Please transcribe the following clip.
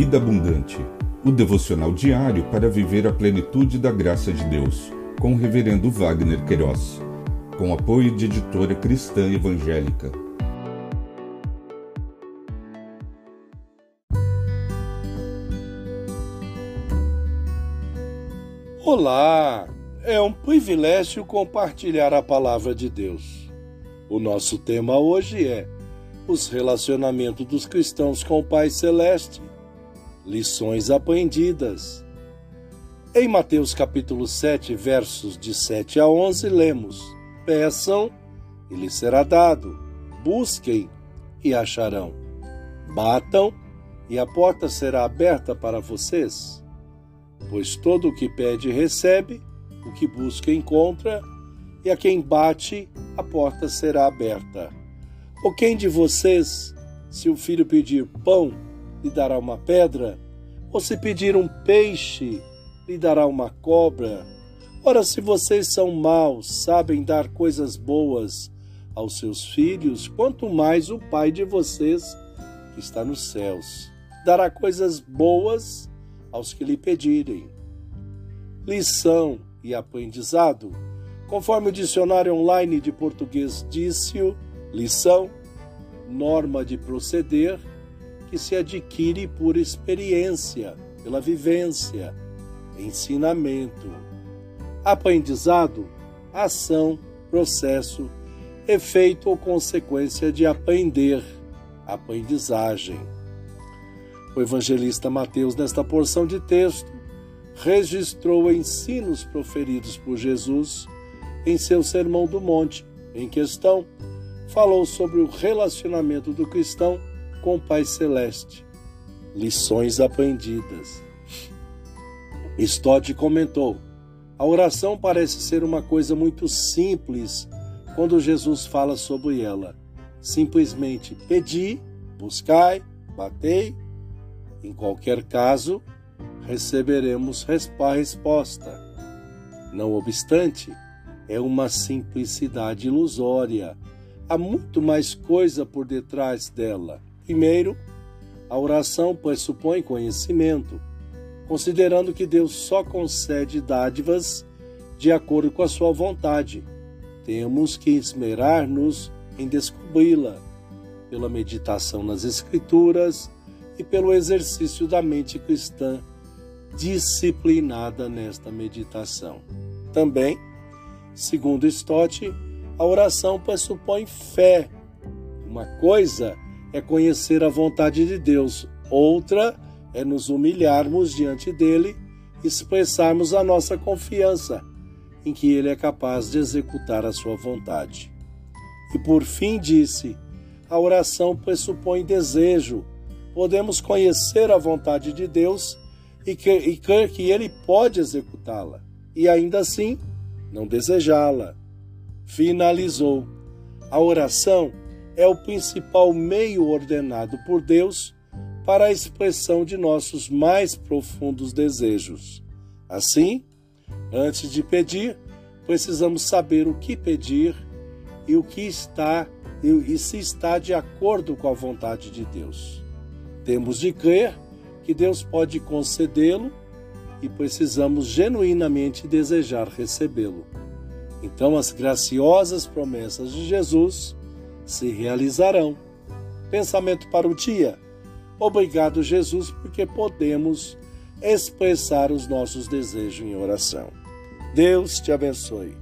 Vida Abundante, o devocional diário para viver a plenitude da graça de Deus, com o Reverendo Wagner Queiroz, com apoio de editora cristã evangélica. Olá! É um privilégio compartilhar a palavra de Deus. O nosso tema hoje é os relacionamentos dos cristãos com o Pai Celeste. Lições aprendidas. Em Mateus capítulo 7, versos de 7 a 11, lemos: Peçam e lhes será dado, busquem e acharão, batam e a porta será aberta para vocês. Pois todo o que pede recebe, o que busca encontra, e a quem bate, a porta será aberta. Ou quem de vocês, se o filho pedir pão, lhe dará uma pedra? Ou se pedir um peixe, lhe dará uma cobra? Ora, se vocês são maus, sabem dar coisas boas aos seus filhos, quanto mais o Pai de vocês, que está nos céus, dará coisas boas aos que lhe pedirem. Lição e aprendizado. Conforme o dicionário online de português disse-o, lição, norma de proceder que se adquire por experiência, pela vivência, ensinamento. Aprendizado, ação, processo, efeito ou consequência de aprender, aprendizagem. O evangelista Mateus, nesta porção de texto, registrou ensinos proferidos por Jesus em seu Sermão do Monte. Em questão, falou sobre o relacionamento do cristão com o Pai Celeste. Lições aprendidas. Stott comentou: a oração parece ser uma coisa muito simples quando Jesus fala sobre ela. Simplesmente pedi, buscai, batei. Em qualquer caso, receberemos a resposta. Não obstante, é uma simplicidade ilusória. Há muito mais coisa por detrás dela. Primeiro, a oração pressupõe conhecimento, considerando que Deus só concede dádivas de acordo com a sua vontade. Temos que esmerar-nos em descobri-la pela meditação nas Escrituras e pelo exercício da mente cristã disciplinada nesta meditação. Também, segundo Stott, a oração pressupõe fé. Uma coisa é conhecer a vontade de Deus, outra é nos humilharmos diante dele e expressarmos a nossa confiança em que ele é capaz de executar a sua vontade. E por fim disse: a oração pressupõe desejo. Podemos conhecer a vontade de Deus e, e crer que ele pode executá-la, e ainda assim não desejá-la. Finalizou. A oração é o principal meio ordenado por Deus para a expressão de nossos mais profundos desejos. Assim, antes de pedir, precisamos saber o que pedir e o que está e se está de acordo com a vontade de Deus. Temos de crer que Deus pode concedê-lo e precisamos genuinamente desejar recebê-lo. Então as graciosas promessas de Jesus se realizarão. Pensamento para o dia. Obrigado, Jesus, porque podemos expressar os nossos desejos em oração. Deus te abençoe.